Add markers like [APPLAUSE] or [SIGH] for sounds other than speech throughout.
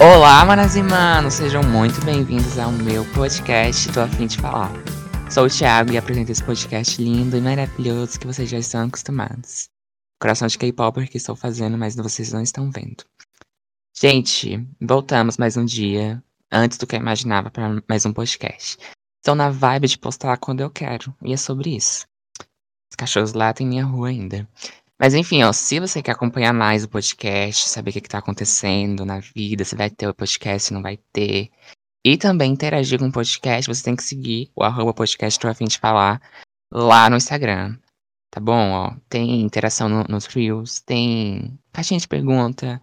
Olá, manas e manos, sejam muito bem-vindos ao meu podcast Tô Afim de Falar. Sou o Thiago e apresento esse podcast lindo e maravilhoso que vocês já estão acostumados. Coração de K-Popper que estou fazendo, mas vocês não estão vendo. Gente, voltamos mais um dia, antes do que eu imaginava, para mais um podcast. Estou na vibe de postar quando eu quero, e é sobre isso. Os cachorros lá tem minha rua ainda. Mas enfim, ó, se você quer acompanhar mais o podcast, saber o que, está acontecendo na vida, se vai ter o podcast, se não vai ter, e também interagir com o podcast, você tem que seguir o arroba podcast Tô Afim de Falar lá no Instagram. Tá bom? Ó, tem interação no, nos Reels, tem caixinha de pergunta,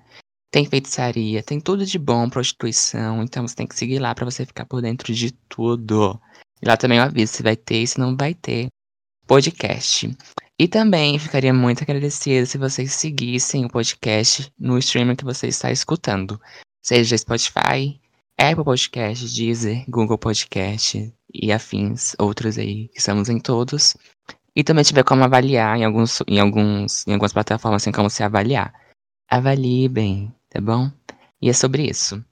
tem feitiçaria, tem tudo de bom, prostituição. Então você tem que seguir lá para você ficar por dentro de tudo. E lá também eu aviso se vai ter e se não vai ter podcast. E também ficaria muito agradecido se vocês seguissem o podcast no streaming que você está escutando. Seja Spotify, Apple Podcast, Deezer, Google Podcast e afins, outros aí, que estamos em todos. E também tiver como avaliar em, alguns, em, alguns, em algumas plataformas, assim como se avaliar. Avalie bem, tá bom? E é sobre isso.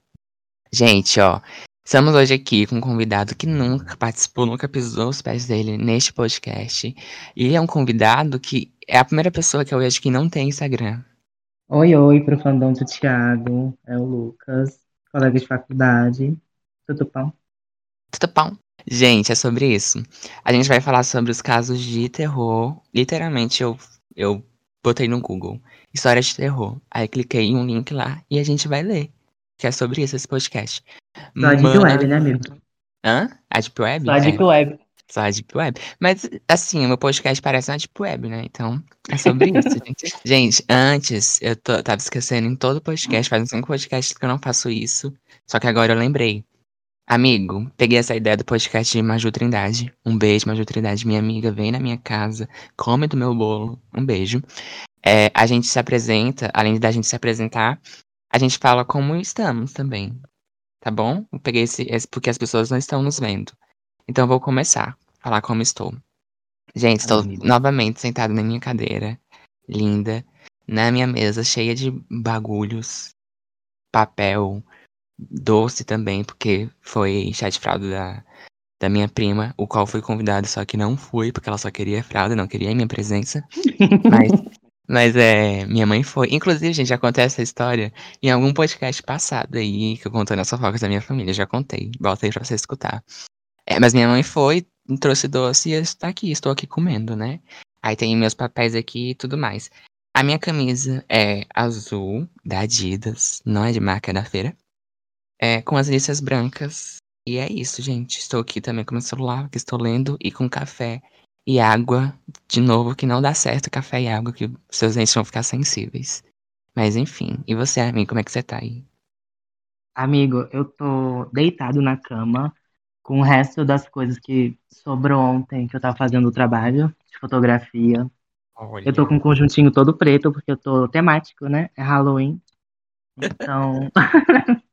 Gente, ó, estamos hoje aqui com um convidado que nunca participou, nunca pisou os pés dele neste podcast. E é um convidado que é a primeira pessoa que eu vejo que não tem Instagram. Oi, oi, pro fandom do Thiago, é o Lucas, colega de faculdade. Tudo bom? Tudo bom. Gente, é sobre isso. A gente vai falar sobre os casos de terror. Literalmente, eu, eu botei no Google história de terror. Aí cliquei em um link lá e a gente vai ler. Que é sobre isso, esse podcast. Só a Deep Web, né, amigo? Hã? A Deep Web? Só a Deep é. Web. Só a Deep Web. Mas, assim, o meu podcast parece uma Deep Web, né? Então, é sobre [LAUGHS] isso, gente. Gente, antes, eu tô, tava esquecendo em todo podcast, faz uns cinco podcasts que eu não faço isso. Só que agora eu lembrei. Amigo, peguei essa ideia do podcast de Maju Trindade. Um beijo, Maju Trindade, minha amiga, vem na minha casa, come do meu bolo. Um beijo. É, a gente se apresenta, além da gente se apresentar, a gente fala como estamos também. Tá bom? Eu peguei esse, esse porque as pessoas não estão nos vendo. Então eu vou começar a falar como estou. Gente, estou novamente sentado na minha cadeira, linda, na minha mesa cheia de bagulhos, papel, doce também, porque foi chá de fralda da, da minha prima, o qual fui convidado, só que não fui, porque ela só queria fralda, não queria minha presença. [LAUGHS] mas, mas é, minha mãe foi. Inclusive, gente, já contei essa história em algum podcast passado aí, que eu contei nas fofocas da minha família, já contei. Volta aí pra você escutar. É, mas minha mãe foi, trouxe doce e está aqui, estou aqui comendo, né? Aí tem meus papéis aqui e tudo mais. A minha camisa é azul, da Adidas, não é de marca é da feira é, com as listas brancas. E é isso, gente. Estou aqui também com meu celular, que estou lendo, e com café e água. De novo, que não dá certo café e água, que seus dentes vão ficar sensíveis. Mas enfim, e você, amigo, como é que você tá aí? Amigo, eu tô deitado na cama com o resto das coisas que sobrou ontem que eu tava fazendo o trabalho de fotografia. Olha. Eu tô com um conjuntinho todo preto, porque eu tô temático, né? É Halloween. Então. [LAUGHS]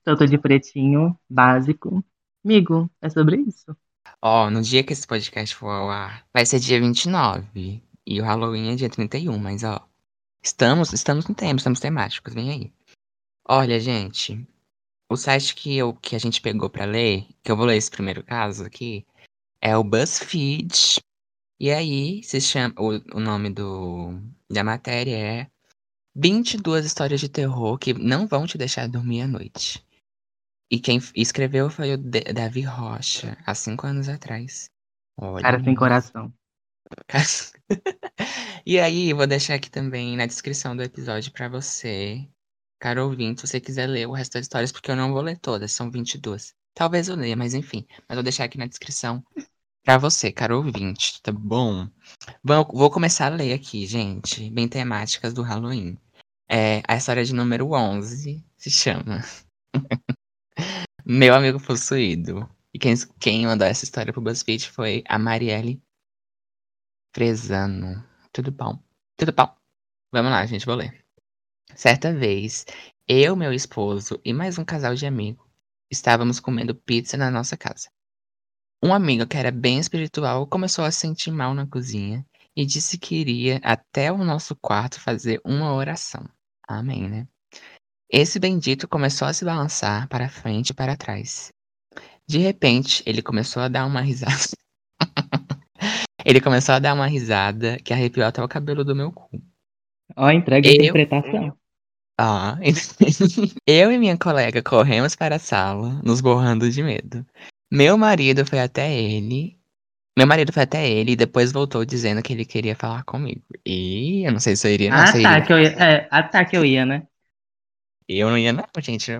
Então, eu tô de pretinho, básico. Amigo, é sobre isso. Ó, no dia que esse podcast for ao ar, vai ser dia 29. E o Halloween é dia 31, mas ó. Estamos, estamos no tempo, estamos temáticos, vem aí. Olha, gente, o site que, eu, que a gente pegou para ler, que eu vou ler esse primeiro caso aqui, é o BuzzFeed. E aí, se chama, o, o nome do, da matéria é 22 histórias de terror que não vão te deixar dormir à noite. E quem escreveu foi o Davi Rocha, há cinco anos atrás. Olha. Cara sem coração. [LAUGHS] e aí, vou deixar aqui também na descrição do episódio para você, caro ouvinte, se você quiser ler o resto das histórias, porque eu não vou ler todas, são 22. Talvez eu leia, mas enfim. Mas vou deixar aqui na descrição para você, caro ouvinte, tá bom? Vou, vou começar a ler aqui, gente, bem temáticas do Halloween. É, a história de número 11 se chama [LAUGHS] Meu Amigo Possuído. E quem, quem mandou essa história pro BuzzFeed foi a Marielle Fresano. Tudo bom? Tudo bom. Vamos lá, gente, vou ler. Certa vez, eu, meu esposo e mais um casal de amigos estávamos comendo pizza na nossa casa. Um amigo que era bem espiritual começou a se sentir mal na cozinha e disse que iria até o nosso quarto fazer uma oração. Amém, né? Esse bendito começou a se balançar para frente e para trás. De repente, ele começou a dar uma risada. [LAUGHS] ele começou a dar uma risada que arrepiou até o cabelo do meu cu. Ó, entrega a interpretação. Ah, [LAUGHS] eu e minha colega corremos para a sala, nos borrando de medo. Meu marido foi até ele. Meu marido foi até ele e depois voltou dizendo que ele queria falar comigo. E eu não sei se eu iria. Não, ah, tá, iria. que eu ia. É, ah, tá, que eu ia, né? Eu não ia, não, gente.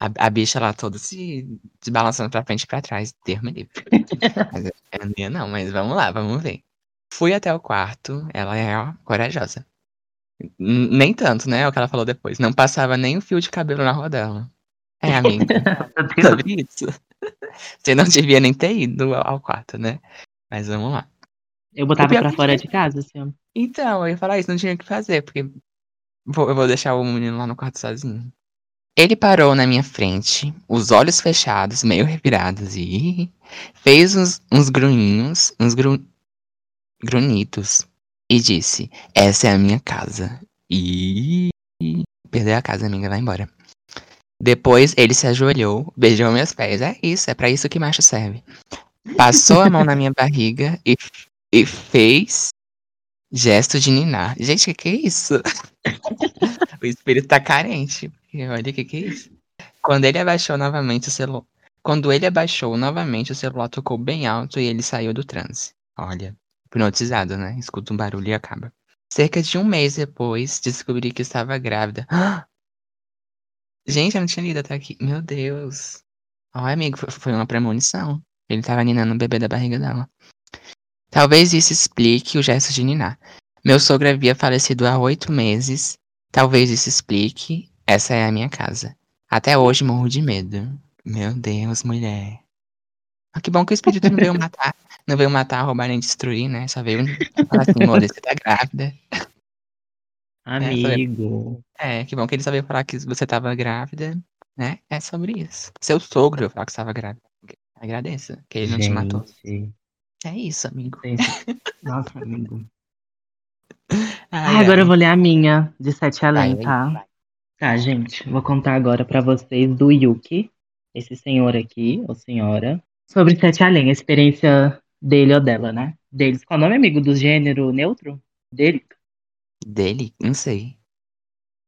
A, a bicha lá toda se, se balançando pra frente e pra trás. Me livre. [LAUGHS] mas eu não ia, não, mas vamos lá, vamos ver. Fui até o quarto, ela é ó, corajosa. Nem tanto, né? É o que ela falou depois. Não passava nem o fio de cabelo na rua dela. É, amiga. [LAUGHS] Sobre isso. Você não devia nem ter ido ao quarto, né? Mas vamos lá. Eu botava pra fora de casa, assim. Então, eu ia falar isso, não tinha o que fazer, porque eu vou deixar o menino lá no quarto sozinho. Ele parou na minha frente, os olhos fechados, meio revirados, e fez uns, uns grunhinhos, uns gru, grunhitos, e disse: Essa é a minha casa. E. Perdeu a casa, amiga, vai embora. Depois ele se ajoelhou, beijou meus pés. É isso, é para isso que macho serve. Passou a mão na minha barriga e, e fez gesto de ninar. Gente, o que, que é isso? [LAUGHS] o espírito tá carente. Olha o que, que é isso. Quando ele abaixou novamente o celular. Quando ele abaixou novamente, o celular tocou bem alto e ele saiu do transe. Olha, hipnotizado, né? Escuta um barulho e acaba. Cerca de um mês depois, descobri que estava grávida. [GASPS] Gente, eu não tinha lido até aqui. Meu Deus. Ó, amigo, foi uma premonição. Ele tava ninando o bebê da barriga dela. Talvez isso explique o gesto de ninar. Meu sogro havia falecido há oito meses. Talvez isso explique. Essa é a minha casa. Até hoje morro de medo. Meu Deus, mulher. Ah, que bom que o espírito não veio [LAUGHS] matar. Não veio matar, roubar nem destruir, né? Só veio falar assim, amor, você tá grávida. [LAUGHS] Amigo. É, que bom que ele sabia falar que você tava grávida, né? É sobre isso. Seu sogro eu falar que estava grávida. Agradeça, que ele não Gente. te matou. É isso, amigo. Nossa, amigo. [LAUGHS] Ai, ah, agora eu vou ler a minha, de sete além, vai, tá? Vai. Tá, gente, vou contar agora para vocês do Yuki, esse senhor aqui, ou senhora, sobre sete além, a experiência dele ou dela, né? Deles. Qual é o nome, amigo, do gênero neutro? Dele? Dele? Não sei.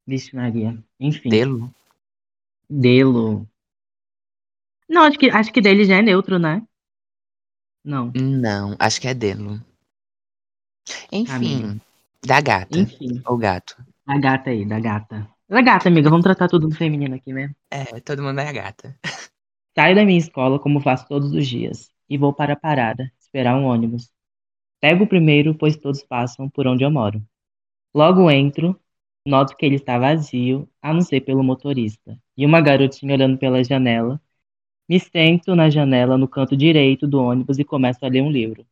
Vixe Maria. Enfim. Delo? Delo. Não, acho que, acho que dele já é neutro, né? Não. Não, acho que é delo. Enfim. Da gata. Enfim. Ou gato. Da gata aí, da gata. Da gata, amiga. Vamos tratar tudo no feminino aqui mesmo. É, todo mundo é a gata. Saio da minha escola como faço todos os dias e vou para a parada, esperar um ônibus. Pego o primeiro, pois todos passam por onde eu moro. Logo entro, noto que ele está vazio, a não ser pelo motorista, e uma garotinha olhando pela janela. Me sento na janela no canto direito do ônibus e começo a ler um livro.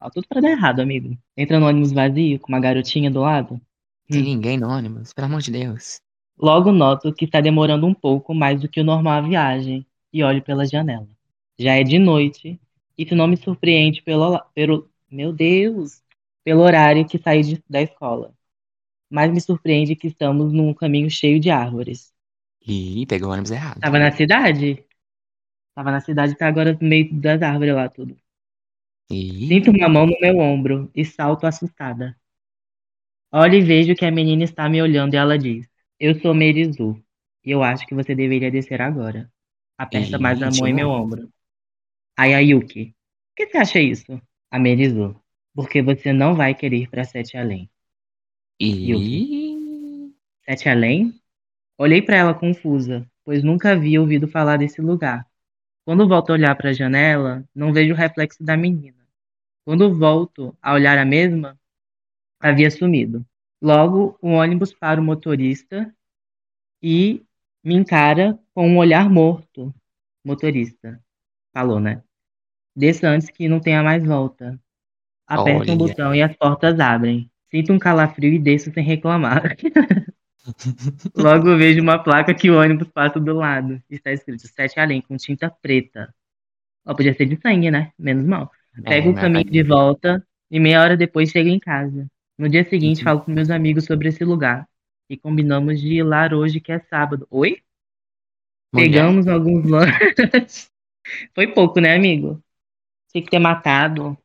Ó, tudo para dar errado, amigo. Entra no ônibus vazio, com uma garotinha do lado. Tem hum. ninguém no ônibus, pelo amor de Deus. Logo noto que está demorando um pouco mais do que o normal a viagem e olho pela janela. Já é de noite, isso não me surpreende pelo, pelo meu Deus, pelo horário que saí de, da escola mas me surpreende que estamos num caminho cheio de árvores. Ih, pegou o ônibus errado. Tava na cidade? Tava na cidade, tá agora no meio das árvores lá, tudo. Ih. Sinto uma mão no meu ombro e salto assustada. Olho e vejo que a menina está me olhando e ela diz: Eu sou Merizu e eu acho que você deveria descer agora. Aperta Ih, mais a mão em meu ombro. Aí a Yuki: O que você acha isso? A Merizu: Porque você não vai querer ir pra Sete Além. E. Sete Além? Olhei para ela confusa, pois nunca havia ouvido falar desse lugar. Quando volto a olhar para a janela, não vejo o reflexo da menina. Quando volto a olhar a mesma, havia sumido. Logo, o ônibus para o motorista e me encara com um olhar morto. Motorista, falou, né? Desça antes que não tenha mais volta. Aperta um botão e as portas abrem. Sinto um calafrio e desço sem reclamar. [LAUGHS] Logo vejo uma placa que o ônibus passa do lado. Está escrito Sete Além, com tinta preta. Ó, podia ser de sangue, né? Menos mal. É, Pego é, o caminho de volta E meia hora depois chego em casa. No dia seguinte, uhum. falo com meus amigos sobre esse lugar. E combinamos de ir lá hoje, que é sábado. Oi? Mulher. Pegamos alguns lanches. [LAUGHS] Foi pouco, né, amigo? Tinha que ter matado,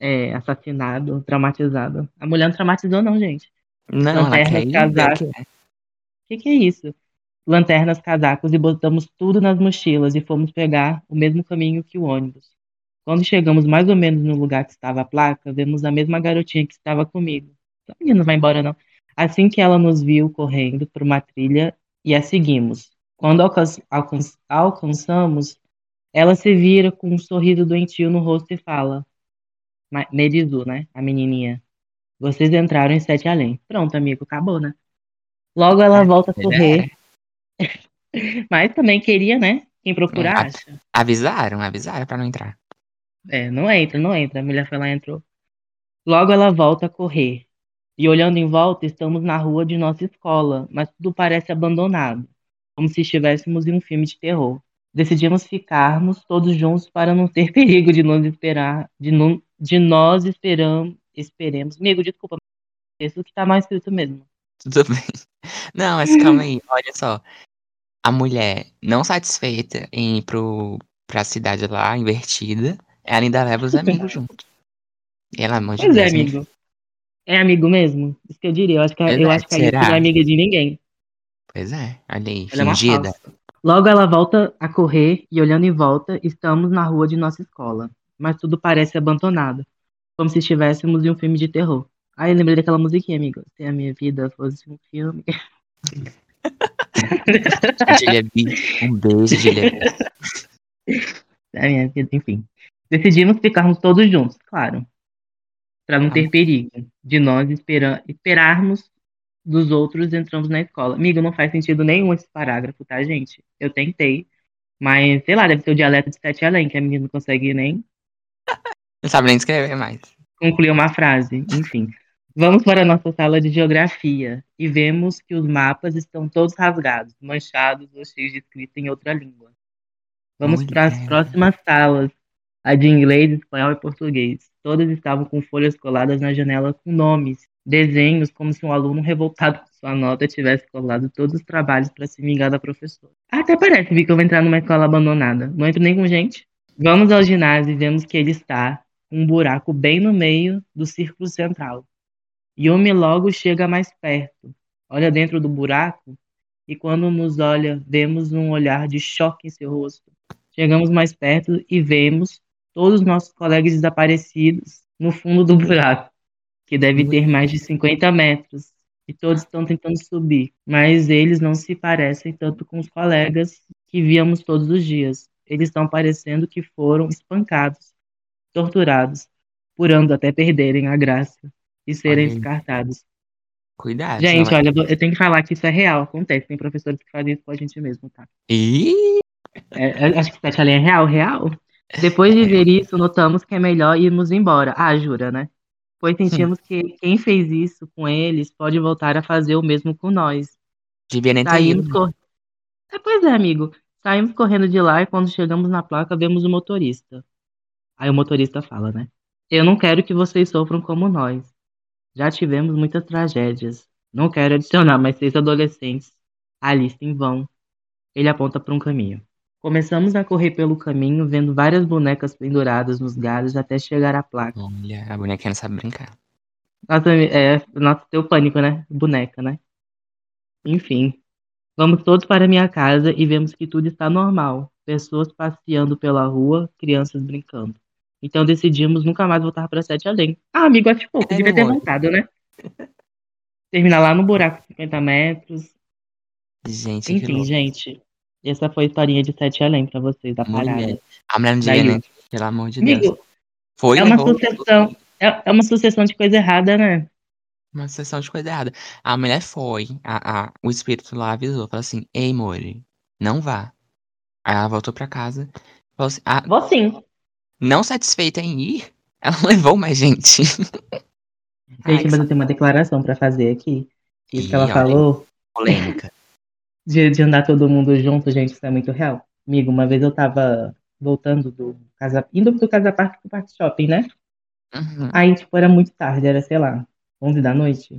é, assassinado, traumatizado. A mulher não traumatizou, não, gente. Não, Lanternas, ela casacos. O que, que, que é isso? Lanternas, casacos e botamos tudo nas mochilas e fomos pegar o mesmo caminho que o ônibus. Quando chegamos mais ou menos no lugar que estava a placa, vemos a mesma garotinha que estava comigo. A menina não vai embora, não. Assim que ela nos viu correndo por uma trilha e a seguimos. Quando alcan alcan alcançamos, ela se vira com um sorriso doentio no rosto e fala: Merizu, né? A menininha. Vocês entraram em Sete Além. Pronto, amigo, acabou, né? Logo ela é, volta a correr. É. [LAUGHS] Mas também queria, né? Quem procura é, acha. Avisaram, avisaram pra não entrar. É, não entra, não entra. A mulher foi lá e entrou. Logo ela volta a correr. E olhando em volta, estamos na rua de nossa escola, mas tudo parece abandonado, como se estivéssemos em um filme de terror. Decidimos ficarmos todos juntos para não ter [LAUGHS] perigo de nos esperar, de, não, de nós esperamos, esperemos. Amigo, desculpa, isso que tá mais escrito mesmo. Tudo [LAUGHS] bem. Não, mas calma aí, olha só. A mulher não satisfeita em ir pro, pra cidade lá, invertida, ela ainda leva os [LAUGHS] amigos junto. Ela, amor de pois é, Deus, é, amigo. É amigo mesmo? Isso que eu diria. Eu acho que, eu acho que a gente não é amiga de ninguém. Pois é, olha aí, ela é fingida. É Logo ela volta a correr e olhando em volta, estamos na rua de nossa escola. Mas tudo parece abandonado. Como se estivéssemos em um filme de terror. Aí eu lembrei daquela musiquinha, amigo. Se a minha vida fosse um filme. [LAUGHS] um beijo, Julia [LAUGHS] A minha vida, enfim. Decidimos ficarmos todos juntos, claro para não ter perigo de nós esperar, esperarmos dos outros entramos na escola. Amigo, não faz sentido nenhum esse parágrafo, tá, gente? Eu tentei, mas sei lá, deve ser o dialeto de sete além, que a menina não consegue nem. Não sabe nem escrever mais. Concluir uma frase, enfim. Vamos para a nossa sala de geografia e vemos que os mapas estão todos rasgados, manchados ou cheios de escrita em outra língua. Vamos para as próximas salas, a de inglês, espanhol e português. Todas estavam com folhas coladas na janela com nomes, desenhos, como se um aluno revoltado com sua nota tivesse colado todos os trabalhos para se vingar da professora. Até parece que eu vou entrar numa escola abandonada. Não entro nem com gente. Vamos ao ginásio e vemos que ele está um buraco bem no meio do círculo central. Yumi logo chega mais perto, olha dentro do buraco e quando nos olha, vemos um olhar de choque em seu rosto. Chegamos mais perto e vemos todos os nossos colegas desaparecidos no fundo do buraco, que deve ter mais de 50 metros, e todos estão tentando subir, mas eles não se parecem tanto com os colegas que víamos todos os dias. Eles estão parecendo que foram espancados, torturados, purando até perderem a graça e serem olha descartados. Cuidado. Gente, olha, eu tenho que falar que isso é real, acontece. Tem professores que fazem isso com a gente mesmo, tá? E é, acho que essa ali é real, real. Depois de ver isso, notamos que é melhor irmos embora. Ah, jura, né? Pois sentimos que quem fez isso com eles pode voltar a fazer o mesmo com nós. Devia nem Saímos cor... é, pois é, amigo. Saímos correndo de lá e quando chegamos na placa, vemos o motorista. Aí o motorista fala, né? Eu não quero que vocês sofram como nós. Já tivemos muitas tragédias. Não quero adicionar mais seis adolescentes à lista em vão. Ele aponta para um caminho. Começamos a correr pelo caminho, vendo várias bonecas penduradas nos galhos até chegar à placa. Olha, a bonequinha não sabe brincar. Nossa, é, nossa, teu pânico, né? Boneca, né? Enfim. Vamos todos para minha casa e vemos que tudo está normal. Pessoas passeando pela rua, crianças brincando. Então decidimos nunca mais voltar para Sete Além. Ah, amigo, acho pouco, é, devia ter voltado, né? Terminar lá no buraco 50 metros. Gente, Enfim, gente. Essa foi a historinha de Sete Além pra vocês, da palhada. A mulher não devia nem, pelo amor de Amigo, Deus. Foi, é uma sucessão. É, é uma sucessão de coisa errada, né? Uma sucessão de coisa errada. A mulher foi, a, a, o espírito lá avisou, falou assim, ei, Mori, não vá. Aí ela voltou pra casa. Falou assim, ah, Vou sim. Não satisfeita em ir, ela [LAUGHS] levou mais gente. Gente, mas eu tenho uma declaração pra fazer aqui. Isso que ela falou. Polêmica [LAUGHS] de, de andar todo mundo junto, gente, isso é muito real. Amigo, uma vez eu tava voltando do Casa, indo do Casa Parque pro Parque Shopping, né? Uhum. Aí, tipo, era muito tarde, era, sei lá, 11 da noite.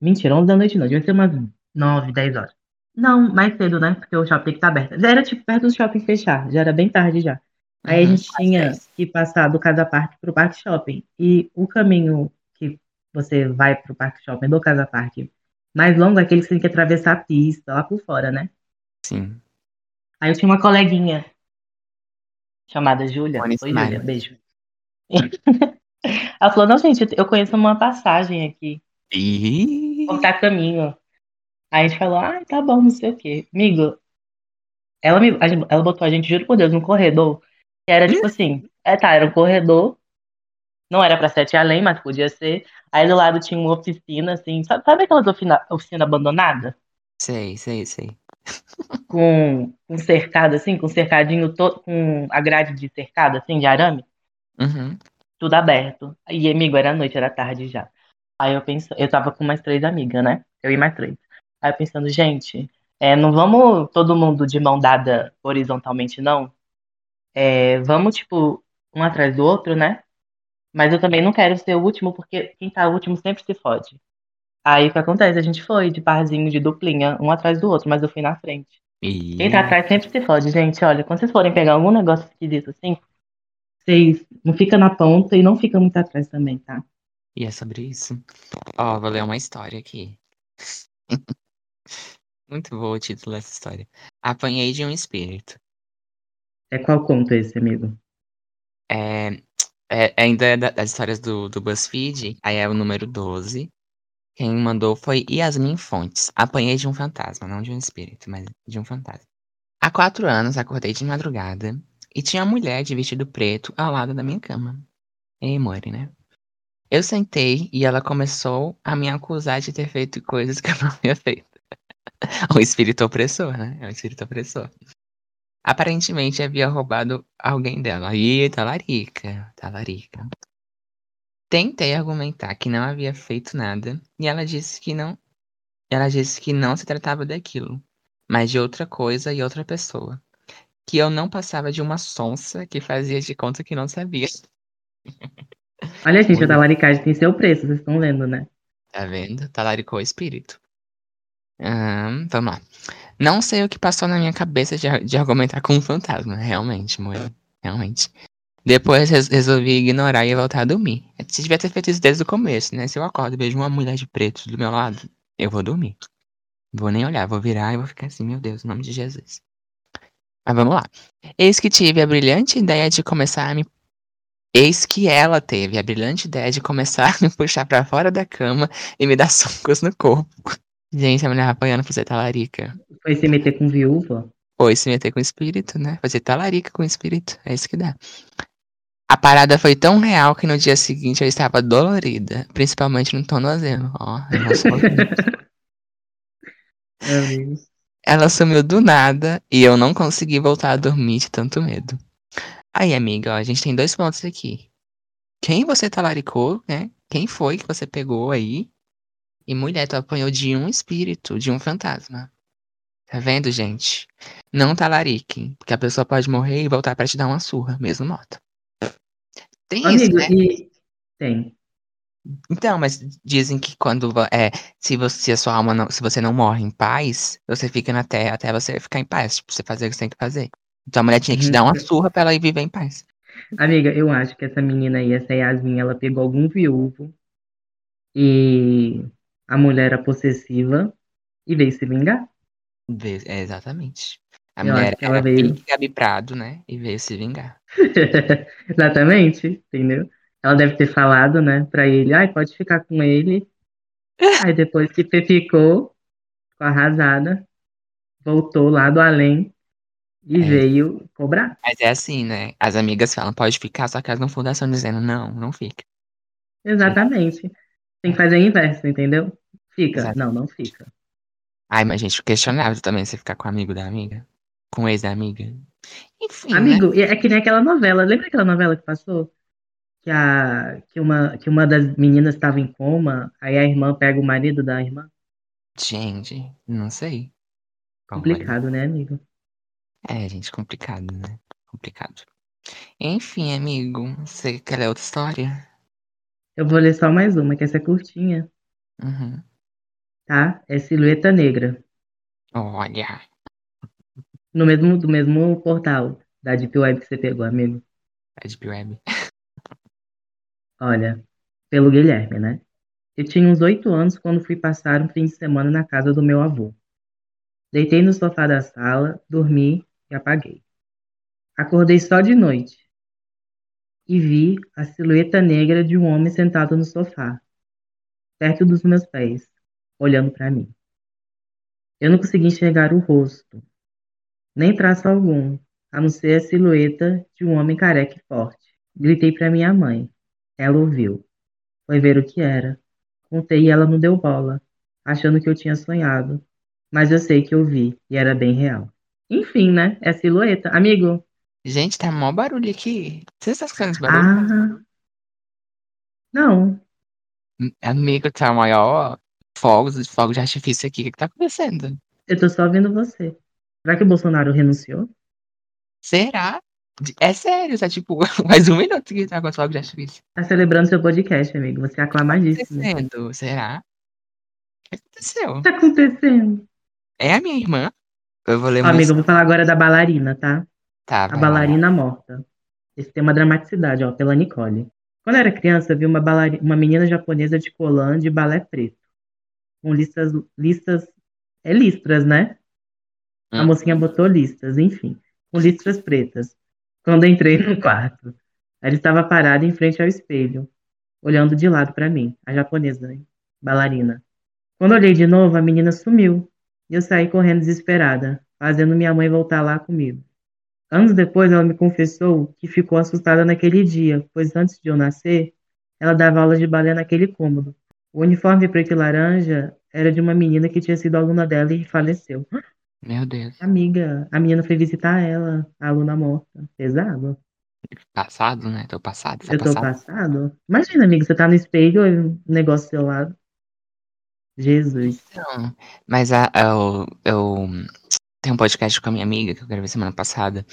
Mentira, 11 da noite não, devia ser umas 9, 10 horas. Não, mais cedo, né? Porque o shopping tem que estar aberto. Já era, tipo, perto do shopping fechar, já era bem tarde já. Aí a gente tinha que passar do Casa Parque pro Parque Shopping. E o caminho que você vai pro Parque Shopping do Casa Parque mais longo é aquele que você tem que atravessar a pista lá por fora, né? Sim. Aí eu tinha uma coleguinha chamada Júlia. Oi, Júlia, beijo. [LAUGHS] Ela falou, não, gente, eu conheço uma passagem aqui, Ih, cortar caminho. Aí a gente falou, ah, tá bom, não sei o quê. Amigo, ela, me, ela botou a gente, juro por Deus, num corredor, era tipo assim, é tá, era um corredor, não era pra sete além, mas podia ser. Aí do lado tinha uma oficina, assim, sabe, sabe aquelas oficina, oficina abandonada? sei, sei, sei. Com, com cercado, assim, com cercadinho todo, com a grade de cercado, assim, de arame, Uhum. tudo aberto. E, amigo, era noite, era tarde já. Aí eu penso, eu tava com mais três amigas, né? Eu e mais três. Aí eu pensando, gente, é, não vamos todo mundo de mão dada horizontalmente, não. É, vamos, tipo, um atrás do outro, né? Mas eu também não quero ser o último, porque quem tá último sempre se fode. Aí o que acontece? A gente foi de parzinho, de duplinha, um atrás do outro, mas eu fui na frente. Quem tá atrás sempre se fode, gente. Olha, quando vocês forem pegar algum negócio esquisito assim, vocês não fica na ponta e não fica muito atrás também, tá? e é sobre isso. Ó, vou ler uma história aqui. [LAUGHS] Muito boa o título dessa história. Apanhei de um espírito. É qual conto esse, amigo? É, é- ainda é da- das histórias do, do BuzzFeed, aí é o número 12. Quem mandou foi Yasmin Fontes. Apanhei de um fantasma, não de um espírito, mas de um fantasma. Há quatro anos acordei de madrugada e tinha uma mulher de vestido preto ao lado da minha cama. Ei, Mori, né? Eu sentei e ela começou a me acusar de ter feito coisas que eu não [LAUGHS] havia feito. O [LAUGHS] espírito opressor, né? É o espírito opressor. Aparentemente havia roubado alguém dela. Ih, talarica, talarica. Tentei argumentar que não havia feito nada e ela disse que não. Ela disse que não se tratava daquilo, mas de outra coisa e outra pessoa. Que eu não passava de uma sonsa que fazia de conta que não sabia. [LAUGHS] Olha, gente, a Mulher. talaricagem tem seu preço, vocês estão vendo, né? Tá vendo? Talaricou o espírito. Vamos lá. Não sei o que passou na minha cabeça de, de argumentar com um fantasma. Realmente, mulher. Realmente. Depois res- resolvi ignorar e voltar a dormir. Devia ter feito isso desde o começo, né? Se eu acordo e vejo uma mulher de preto do meu lado, eu vou dormir. Vou nem olhar, vou virar e vou ficar assim, meu Deus, em nome de Jesus. Mas vamos lá. Eis que tive a brilhante ideia de começar a me. Eis que ela teve a brilhante ideia de começar [LAUGHS] a me puxar pra fora da cama e me dar socos no corpo. Gente, a mulher apanhando você talarica. Foi se meter com viúva. Foi se meter com espírito, né? Fazer talarica com espírito. É isso que dá. A parada foi tão real que no dia seguinte eu estava dolorida, principalmente no tornozelo. Ó. [LAUGHS] Ela sumiu do nada e eu não consegui voltar a dormir de tanto medo. Aí, amiga, ó, a gente tem dois pontos aqui. Quem você talaricou, né? Quem foi que você pegou aí? E mulher, tu apanhou de um espírito, de um fantasma. Tá vendo, gente? Não talariquem, porque a pessoa pode morrer e voltar pra te dar uma surra, mesmo morta. Tem isso, Amigo, né? e tem. Então, mas dizem que quando é, se você se a sua alma não, se você não morre em paz, você fica na terra até você ficar em paz, tipo, você fazer o que você tem que fazer. Então a mulher tinha que te Uhum. dar uma surra pra ela ir viver em paz. Amiga, eu acho que essa menina aí, essa Yasmin, ela pegou algum viúvo e a mulher era possessiva e veio se vingar. É, exatamente. A Eu mulher era veio. Gabi Prado, né? E veio se vingar. [LAUGHS] Exatamente, entendeu? Ela deve ter falado, né, pra ele, ai, pode ficar com ele. [LAUGHS] Aí depois que você ficou, ficou arrasada, voltou lá do além e É. veio cobrar. Mas é assim, né? As amigas falam, pode ficar, só que elas elas estão dizendo, não, não fica. Exatamente. Tem que fazer o inverso, entendeu? Fica. Não, não fica. Ai, mas gente, questionável também você ficar com o amigo da amiga. Com o ex da amiga. Enfim, né? Amigo, é que nem aquela novela. Lembra aquela novela que passou? Que, a, que, uma, que uma das meninas estava em coma, aí a irmã pega o marido da irmã? Gente, não sei. Olha. Complicado, né, amigo? É, gente, complicado, né? Complicado. Enfim, amigo, você quer ler outra história? Eu vou ler só mais uma, que essa é curtinha. Uhum. Tá? É Silhueta Negra. Olha. No mesmo, do mesmo portal da Deep Web que você pegou, amigo. A Deep Web. Olha, pelo Guilherme, né? Eu tinha uns oito anos quando fui passar um fim de semana na casa do meu avô. Deitei no sofá da sala, dormi e apaguei. Acordei só de noite e vi a silhueta negra de um homem sentado no sofá, perto dos meus pés, olhando para mim. Eu não consegui enxergar o rosto, nem traço algum, a não ser a silhueta de um homem careca e forte. Gritei para minha mãe. Ela ouviu. Foi ver o que era. Contei e ela não deu bola, achando que eu tinha sonhado. Mas eu sei que eu vi e era bem real. Enfim, né? É silhueta. Amigo. Gente, tá mó barulho aqui. Você está escutando esse barulho? Ah. Não. Amigo, tá maior fogos, fogos de artifício aqui. O que, que tá acontecendo? Eu tô só vendo você. Será que o Bolsonaro renunciou? Será? É sério, tá tipo, [LAUGHS] mais um minuto que tá com os fogos de artifício. Tá celebrando seu podcast, amigo. Você é aclamadíssimo. Tá acontecendo? Será? O que aconteceu? O que tá acontecendo? É a minha irmã. Eu vou ler Ó, amigo, eu vou falar agora da bailarina, tá? Tá, A bailarina morta. Esse tem uma dramaticidade, ó, pela Nicole. Quando eu era criança, eu vi uma, bailarina, uma menina japonesa de colã de balé preto. Com listas, listas, é listras, né? A Hum. mocinha botou listas, enfim, com listras pretas. Quando entrei no quarto, ela estava parada em frente ao espelho, olhando de lado para mim, a japonesa, hein? bailarina. Quando olhei de novo, a menina sumiu e eu saí correndo desesperada, fazendo minha mãe voltar lá comigo. Anos depois, ela me confessou que ficou assustada naquele dia, pois antes de eu nascer, ela dava aula de balé naquele cômodo. O uniforme preto e laranja era de uma menina que tinha sido aluna dela e faleceu. Meu Deus. Amiga, a menina foi visitar ela, a aluna morta. Pesado. Passado, né? Tô passado. Tá eu tô passado. passado? Imagina, amiga, você tá no espelho e um negócio do seu lado. Jesus. Então, mas a, eu, eu tenho um podcast com a minha amiga que eu gravei semana passada.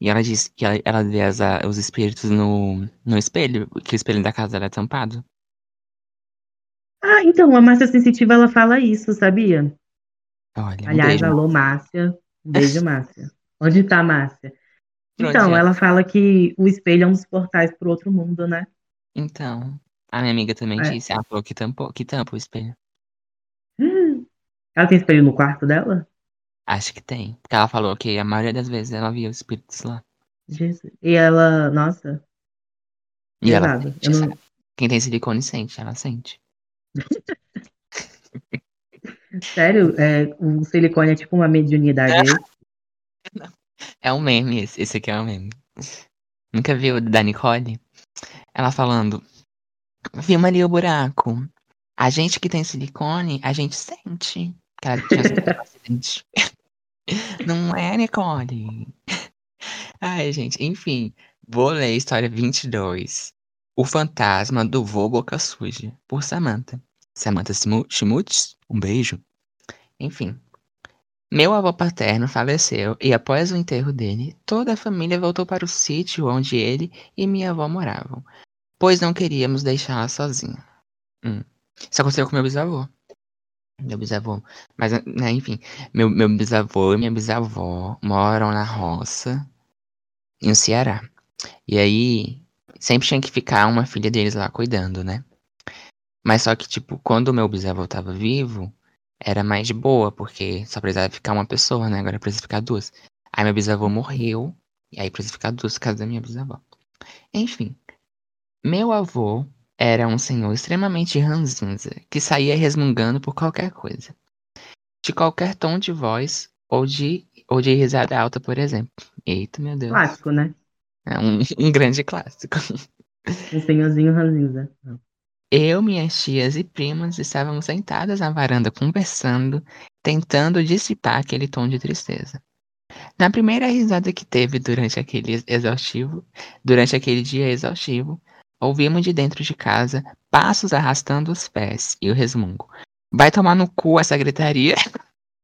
E ela disse que ela, ela vê as, a- os espíritos no, no espelho, que o espelho da casa dela é tampado. Ah, então, a Márcia Sensitiva, ela fala isso, sabia? Olha, um Aliás, beijo. alô, Márcia. Um beijo, Márcia. Onde tá, Márcia? Então, ela fala que o espelho é um dos portais pro outro mundo, né? Então, a minha amiga também É. disse. Ela falou que, tampou, que tampa o espelho. Hum. Ela tem espelho no quarto dela? Acho que tem. Porque ela falou que a maioria das vezes ela via os espíritos lá. Jesus. E ela, nossa, E ela sente, não... Quem tem silicone sente, ela sente. [LAUGHS] Sério, é, o silicone é tipo uma mediunidade aí? É um meme esse. Esse aqui é um meme. Nunca viu o da Nicole? Ela falando. Filma ali o buraco. A gente que tem silicone, a gente sente. Que ela tinha acidente. [LAUGHS] Não é, Nicole? Ai, gente, enfim. Vou ler história 22. O fantasma do vô Boca Suja. Por Samantha. Samantha Schmutz, um beijo. Enfim. Meu avô paterno faleceu e após o enterro dele, toda a família voltou para o sítio onde ele e minha avó moravam, pois não queríamos deixá-la sozinha. Hum. Isso aconteceu com meu bisavô. Meu bisavô. Mas, né, enfim, meu, meu bisavô e minha bisavó moram na roça, no Ceará. E aí, sempre tinha que ficar uma filha deles lá cuidando, né? Mas só que, tipo, quando o meu bisavô tava vivo, era mais de boa, porque só precisava ficar uma pessoa, né? Agora precisa ficar duas. Aí meu bisavô morreu, e aí precisa ficar duas causa da minha bisavó. Enfim, meu avô era um senhor extremamente ranzinza, que saía resmungando por qualquer coisa. De qualquer tom de voz, ou de, ou de risada alta, por exemplo. Eita, meu Deus. Clássico, né? É um, [LAUGHS] um grande clássico. Um senhorzinho ranzinza. Eu, minhas tias e primas estávamos sentadas na varanda conversando, tentando dissipar aquele tom de tristeza. Na primeira risada que teve durante aquele exaustivo, durante aquele dia exaustivo, ouvimos de dentro de casa passos arrastando os pés e o resmungo. Vai tomar no cu essa gritaria?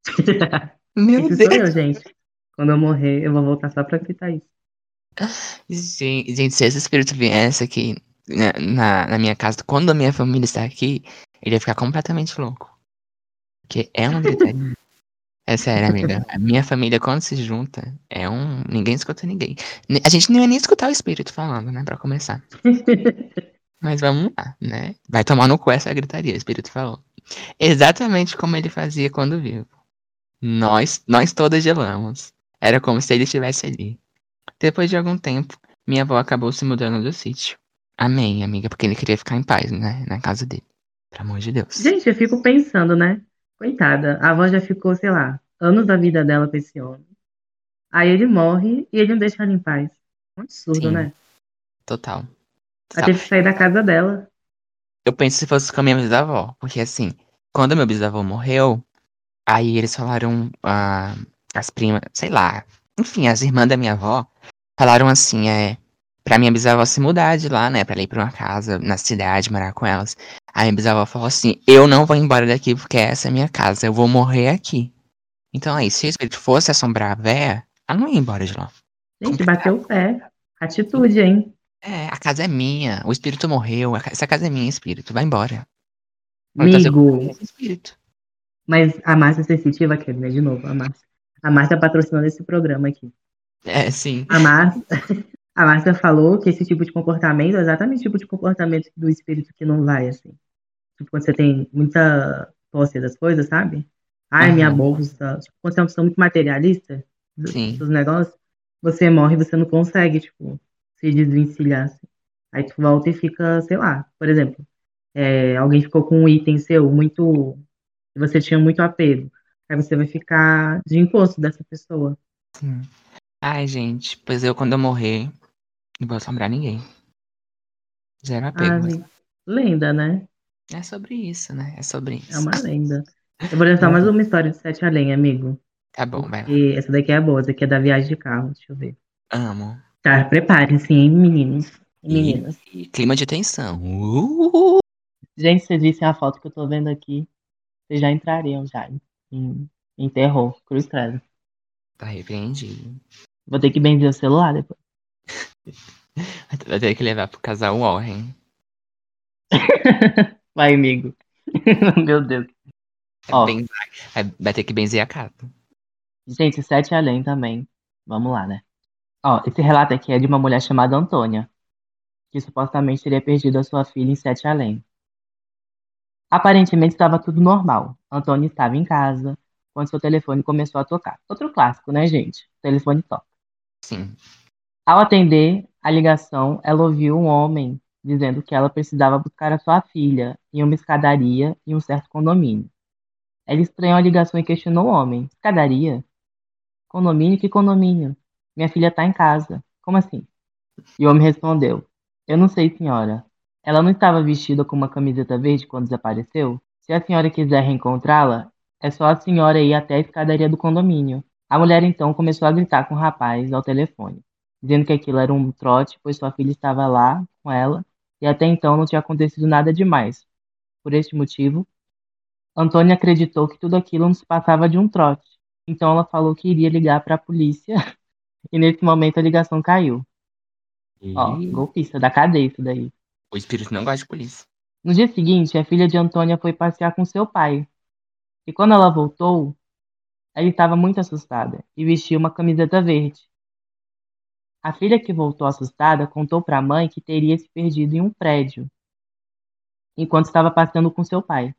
[LAUGHS] Meu sou eu, Deus! gente. Quando eu morrer, eu vou voltar só pra gritar isso. Gente, gente, se esse espírito viesse aqui na, na, na minha casa, quando a minha família está aqui, ele ia ficar completamente louco. Porque é uma gritaria. [LAUGHS] É sério, amiga. A minha família, quando se junta, é um. Ninguém escuta ninguém. A gente não ia nem escutar o espírito falando, né? Pra começar. Mas vamos lá, né? Vai tomar no cu essa gritaria, o espírito falou. Exatamente como ele fazia quando vivo. Nós, nós todas gelamos. Era como se ele estivesse ali. Depois de algum tempo, minha avó acabou se mudando do sítio. Amém, amiga, porque ele queria ficar em paz, né? Na casa dele. Pelo amor de Deus. Gente, eu fico pensando, né? Coitada, a avó já ficou, sei lá, anos da vida dela com esse homem. Aí ele morre e ele não deixa ela em paz. Um absurdo, Sim. né? Total. Ela teve que sair da casa dela. Eu penso se fosse com a minha bisavó. Porque assim, quando meu bisavô morreu, aí eles falaram. Uh, as primas, sei lá. Enfim, as irmãs da minha avó falaram assim, é. Pra minha bisavó se mudar de lá, né? Pra ir pra uma casa na cidade, morar com elas. Aí minha bisavó falou assim: Eu não vou embora daqui porque essa é minha casa, eu vou morrer aqui. Então aí, se o espírito fosse assombrar a véia, ela não ia embora de lá. Gente, bateu o pé. Atitude, hein? É, a casa é minha, o espírito morreu, essa casa é minha, espírito, vai embora. Amigo. Espírito. Mas a Márcia sensitiva, quer né? De novo, a Márcia. A Márcia patrocinando esse programa aqui. É, sim. A Márcia, [LAUGHS] a Márcia falou que esse tipo de comportamento é exatamente o tipo de comportamento do espírito que não vai, assim. Tipo, quando você tem muita posse das coisas, sabe? Ai, uhum. minha bolsa. Tipo, quando você é uma pessoa muito materialista Sim. dos negócios, você morre e você não consegue, tipo, se desvencilhar. Assim. Aí tu volta e fica, sei lá, por exemplo, é, alguém ficou com um item seu muito. Você tinha muito apego. Aí você vai ficar de encosto dessa pessoa. Sim. Ai, gente, pois eu, quando eu morrer, não vou assombrar ninguém. Zero apego. Ah, lenda, né? É sobre isso, né? É sobre isso. É uma lenda. Eu vou lançar [LAUGHS] mais uma história de Sete Além, amigo. Tá bom, vai lá. Essa daqui é boa, essa daqui é da viagem de carro, deixa eu ver. Amo. Tá, preparem-se, hein, meninos e meninas. E, clima de tensão. Uh! Gente, vocês vissem a foto que eu tô vendo aqui, vocês já entrariam já em, em terror, cruz credo. Tá repreendido. Vou ter que benzer o celular depois. [LAUGHS] Vai ter que levar pro casal Warren. [LAUGHS] Vai, amigo. [LAUGHS] Meu Deus. Ó, vai ter que benzer a casa. Gente, sete além também. Vamos lá, né? Ó, esse relato aqui é de uma mulher chamada Antônia, que supostamente teria perdido a sua filha em Sete Além. Aparentemente estava tudo normal. Antônia estava em casa quando seu telefone começou a tocar. Outro clássico, né, gente? O telefone toca. Sim. Ao atender a ligação, ela ouviu um homem dizendo que ela precisava buscar a sua filha em uma escadaria em um certo condomínio. Ela estranhou a ligação e questionou o homem: Escadaria? Condomínio? Que condomínio? Minha filha está em casa. Como assim? E o homem respondeu: Eu não sei, senhora. Ela não estava vestida com uma camiseta verde quando desapareceu? Se a senhora quiser reencontrá-la, é só a senhora ir até a escadaria do condomínio. A mulher então começou a gritar com o rapaz ao telefone, dizendo que aquilo era um trote, pois sua filha estava lá com ela e até então não tinha acontecido nada demais. Por este motivo, Antônia acreditou que tudo aquilo não se passava de um trote. Então ela falou que iria ligar para a polícia [LAUGHS] E nesse momento a ligação caiu. E... Ó, golpista da cadeia isso daí. O espírito não gosta de polícia. No dia seguinte, a filha de Antônia foi passear com seu pai. E quando ela voltou, ela estava muito assustada e vestia uma camiseta verde. A filha que voltou assustada contou para a mãe que teria se perdido em um prédio enquanto estava passeando com seu pai.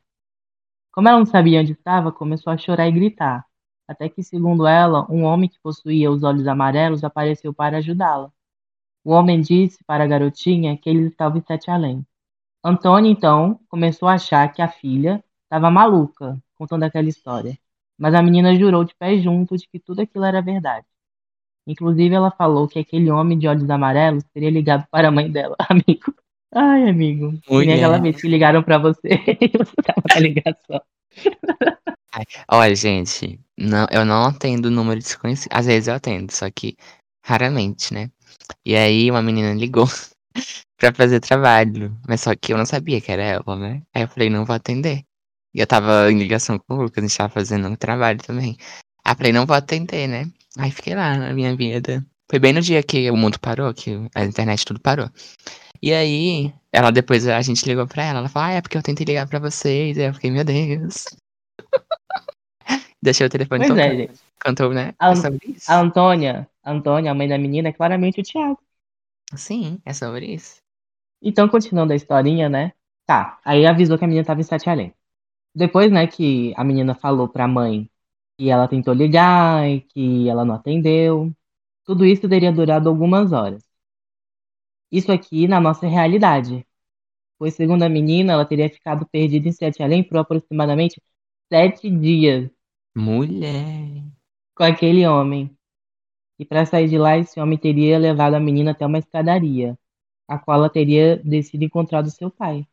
Como ela não sabia onde estava, começou a chorar e gritar até que, segundo ela, um homem que possuía os olhos amarelos apareceu para ajudá-la. O homem disse para a garotinha que ele estava em Sete Além. Antônia, então, começou a achar que a filha estava maluca, contando aquela história. Mas a menina jurou de pé junto de que tudo aquilo era verdade. Inclusive, ela falou que aquele homem de olhos amarelos teria ligado para a mãe dela, [LAUGHS] amigo. Ai, amigo. Mulher. Nem aquela vez que ligaram para você [LAUGHS] e você estava na ligação. [LAUGHS] Olha, gente, não, eu não atendo número desconhecido. Às vezes eu atendo, só que raramente, né? E aí uma menina ligou pra fazer trabalho, mas só que eu não sabia que era ela, né? Aí eu falei, não vou atender. E eu tava em ligação com o Lucas, a gente tava fazendo um trabalho também. Aí falei, não vou atender, né? Aí fiquei lá na minha vida, Foi bem no dia que o mundo parou, que a internet tudo parou. E aí, ela depois a gente ligou pra ela, ela falou, ah, é porque eu tentei ligar pra vocês. Aí eu fiquei, meu Deus. [LAUGHS] Deixei o telefone Pois é, tocando. gente. Cantou, né? A, É sobre isso. a Antônia, a Antônia, a mãe da menina, é claramente o Thiago. Sim, é sobre isso. Então, continuando a historinha, né? Tá, aí avisou que a menina tava em Sete Além. Depois, né, que a menina falou pra mãe que ela tentou ligar e que ela não atendeu, tudo isso teria durado algumas horas. Isso aqui na nossa realidade. Pois, segundo a menina, ela teria ficado perdida em Sete Além por aproximadamente sete dias Mulher. com aquele homem. E para sair de lá, esse homem teria levado a menina até uma escadaria, a qual ela teria descido e encontrado seu pai.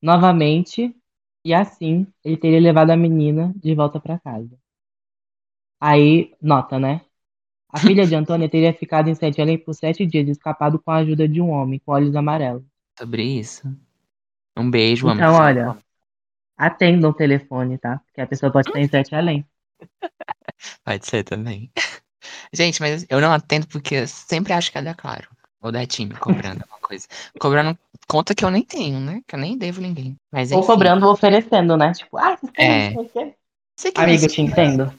Novamente, e assim, ele teria levado a menina de volta para casa. Aí, nota, né? A filha de Antônia teria ficado em Sete Além por sete dias, escapado com a ajuda de um homem com olhos amarelos. Sobre isso. Um beijo, Então, amigo. olha, atendam o telefone, tá? Porque a pessoa pode estar em Sete Além. [LAUGHS] Pode ser também. Gente, mas eu não atendo porque eu sempre acho que é da Claro. Ou da time cobrando alguma coisa. Cobrando conta que eu nem tenho, né? Que eu nem devo ninguém. Mas Ou enfim. cobrando ou oferecendo, né? Tipo, ah, você É. tem, o quê. Você que Amigo, eu te entendo.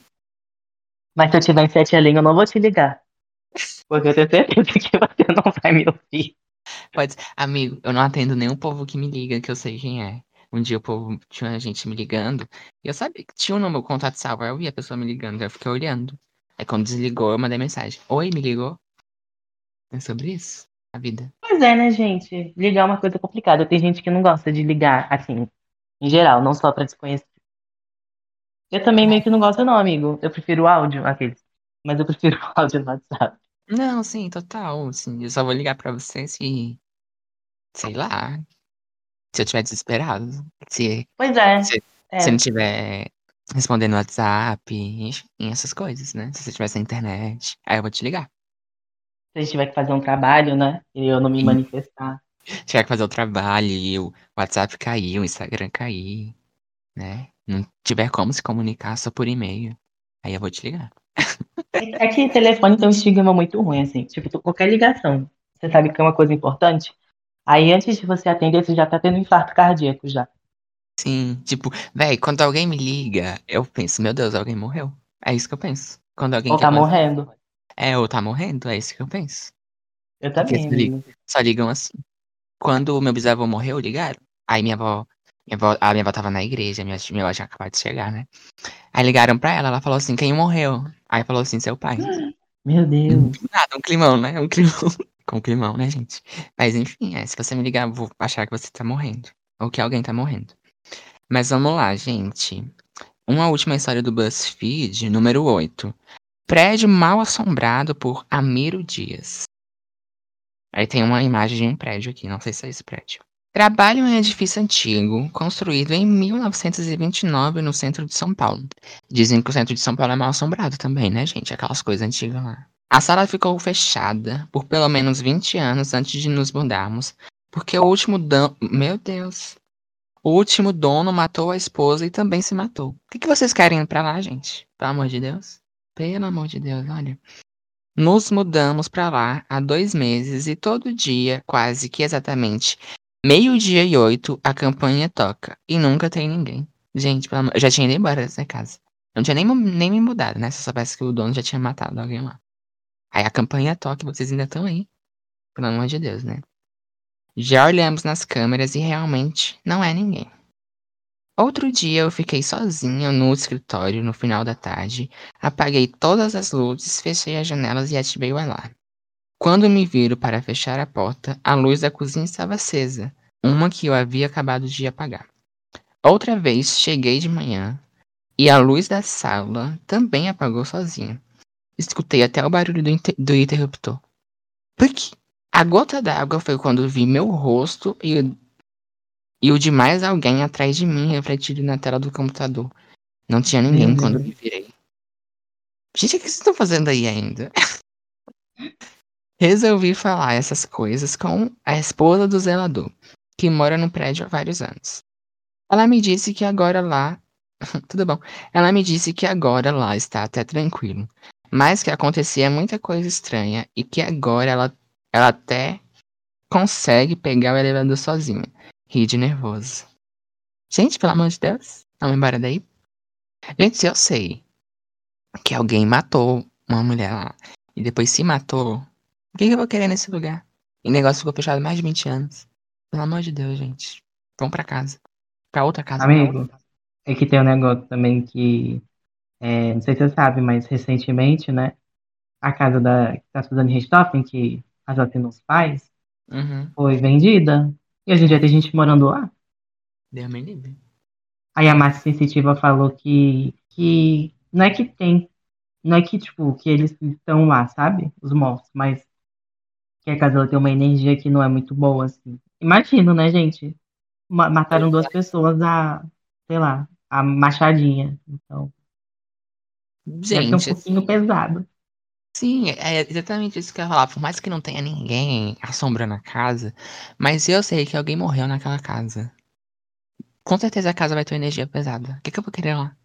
Mas se eu tiver em Sete Além, eu não vou te ligar. Porque eu tenho certeza que você não vai me ouvir. Pode ser. Amigo, eu não atendo nenhum povo que me liga, que eu sei quem é. Um dia o povo tinha gente me ligando. E eu sabia que tinha no meu contato salvo. aí Eu vi a pessoa me ligando. Eu fiquei olhando. Aí quando desligou, eu mandei mensagem. Oi, me ligou? É sobre isso? A vida. Pois é, né, gente? Ligar é uma coisa complicada. Tem gente que não gosta de ligar, assim, em geral, não só pra desconhecer. Eu também meio que não gosto, não, amigo. Eu prefiro o áudio, aqueles. Mas eu prefiro o áudio no WhatsApp. Não, sim, total. Assim, eu só vou ligar pra você se. Sei lá. Se eu tiver desesperado. Se, Pois é. Se- é. se não tiver respondendo no WhatsApp, enfim, essas coisas, né? Se você tiver sem internet. Aí eu vou te ligar. Se a gente tiver que fazer um trabalho, né? E eu não me Sim. manifestar. Se tiver que fazer o trabalho e o WhatsApp cair, o Instagram cair, né? Não tiver como se comunicar só por e-mail. Aí eu vou te ligar. É é que telefone tem um estigma muito ruim, assim. Tipo, qualquer ligação. Você sabe que é uma coisa importante. Aí antes de você atender, você já tá tendo um infarto cardíaco já. Sim, tipo, véi, quando alguém me liga, eu penso, meu Deus, alguém morreu. É isso que eu penso. Quando alguém Ou tá morrendo. É, ou tá morrendo, é isso que eu penso. Eu também, se liga. amigo. Só ligam assim. Quando o meu bisavô morreu, ligaram. Aí minha avó, minha avó, a minha avó tava na igreja, minha, minha avó tinha acabado de chegar, né? Aí ligaram pra ela, ela falou assim, quem morreu? Aí falou assim, seu pai. [GASPS] Meu Deus. Nada, um climão, né? Um climão. [LAUGHS] Com climão, né, gente? Mas enfim, é, se você me ligar, eu vou achar que você tá morrendo. Ou que alguém tá morrendo. Mas vamos lá, gente. Uma última história do BuzzFeed, número 8. Prédio mal assombrado por Amiro Dias. Aí tem uma imagem de um prédio aqui, não sei se é esse prédio. Trabalho em um edifício antigo, construído em 1929 no centro de São Paulo. Dizem que o centro de São Paulo é mal assombrado também, né, gente? Aquelas coisas antigas lá. A sala ficou fechada por pelo menos 20 anos antes de nos mudarmos, porque o último dono. Meu Deus. O último dono matou a esposa e também se matou. O que, vocês querem pra lá, gente? Pelo amor de Deus? Pelo amor de Deus, olha. Nos mudamos pra lá há dois meses e todo dia, quase que exatamente meio-dia e oito, a campanha toca. E nunca tem ninguém. Gente, pelo amor... eu já tinha ido embora dessa casa. Eu não tinha nem, nem me mudado, né? Se eu soubesse que o dono já tinha matado alguém lá. Aí a campanha toca e vocês ainda estão aí. Pelo amor de Deus, né? Já olhamos nas câmeras e realmente não é ninguém. Outro dia eu fiquei sozinha no escritório no final da tarde, apaguei todas as luzes, fechei as janelas e ativei o alarme. Quando me viro para fechar a porta, a luz da cozinha estava acesa, uma que eu havia acabado de apagar. Outra vez cheguei de manhã e a luz da sala também apagou sozinha. Escutei até o barulho do, inter- do interruptor. Puc! A gota d'água foi quando vi meu rosto e e o de mais alguém atrás de mim refletido na tela do computador. Não tinha ninguém Meu quando me virei. Gente, o que vocês estão fazendo aí ainda? [LAUGHS] Resolvi falar essas coisas com a esposa do zelador, que mora no prédio há vários anos. Ela me disse que agora lá. [LAUGHS] Tudo bom. Ela me disse que agora lá está até tranquilo. Mas que acontecia muita coisa estranha e que agora ela, ela até consegue pegar o elevador sozinha. Ri de nervoso. Gente, pelo amor de Deus, vamos embora daí. Gente, se eu sei que alguém matou uma mulher lá e depois se matou, o que, que eu vou querer nesse lugar? E o negócio ficou fechado mais de 20 anos. Pelo amor de Deus, gente. Vamos pra casa. Pra outra casa. Amigo, é que tem um negócio também que. É, não sei se você sabe, mas recentemente, né? A casa da, que tá em Richthofen, que assassinou os pais, Uhum. foi vendida. E hoje em dia tem gente morando lá. Deus me livre. Aí a massa sensitiva falou que, que não é que tem, não é que, tipo, que eles estão lá, sabe? Os mortos, mas que a casa tem uma energia que não é muito boa, assim. Imagino, né, gente? Ma- mataram duas pessoas a, sei lá, a machadinha. Então, deve ser um Gente, pouquinho pesado. Sim, é exatamente isso que eu ia falar. Por mais que não tenha ninguém assombrando a casa, mas eu sei que alguém morreu naquela casa. Com certeza a casa vai ter energia pesada. O que, que eu vou querer lá?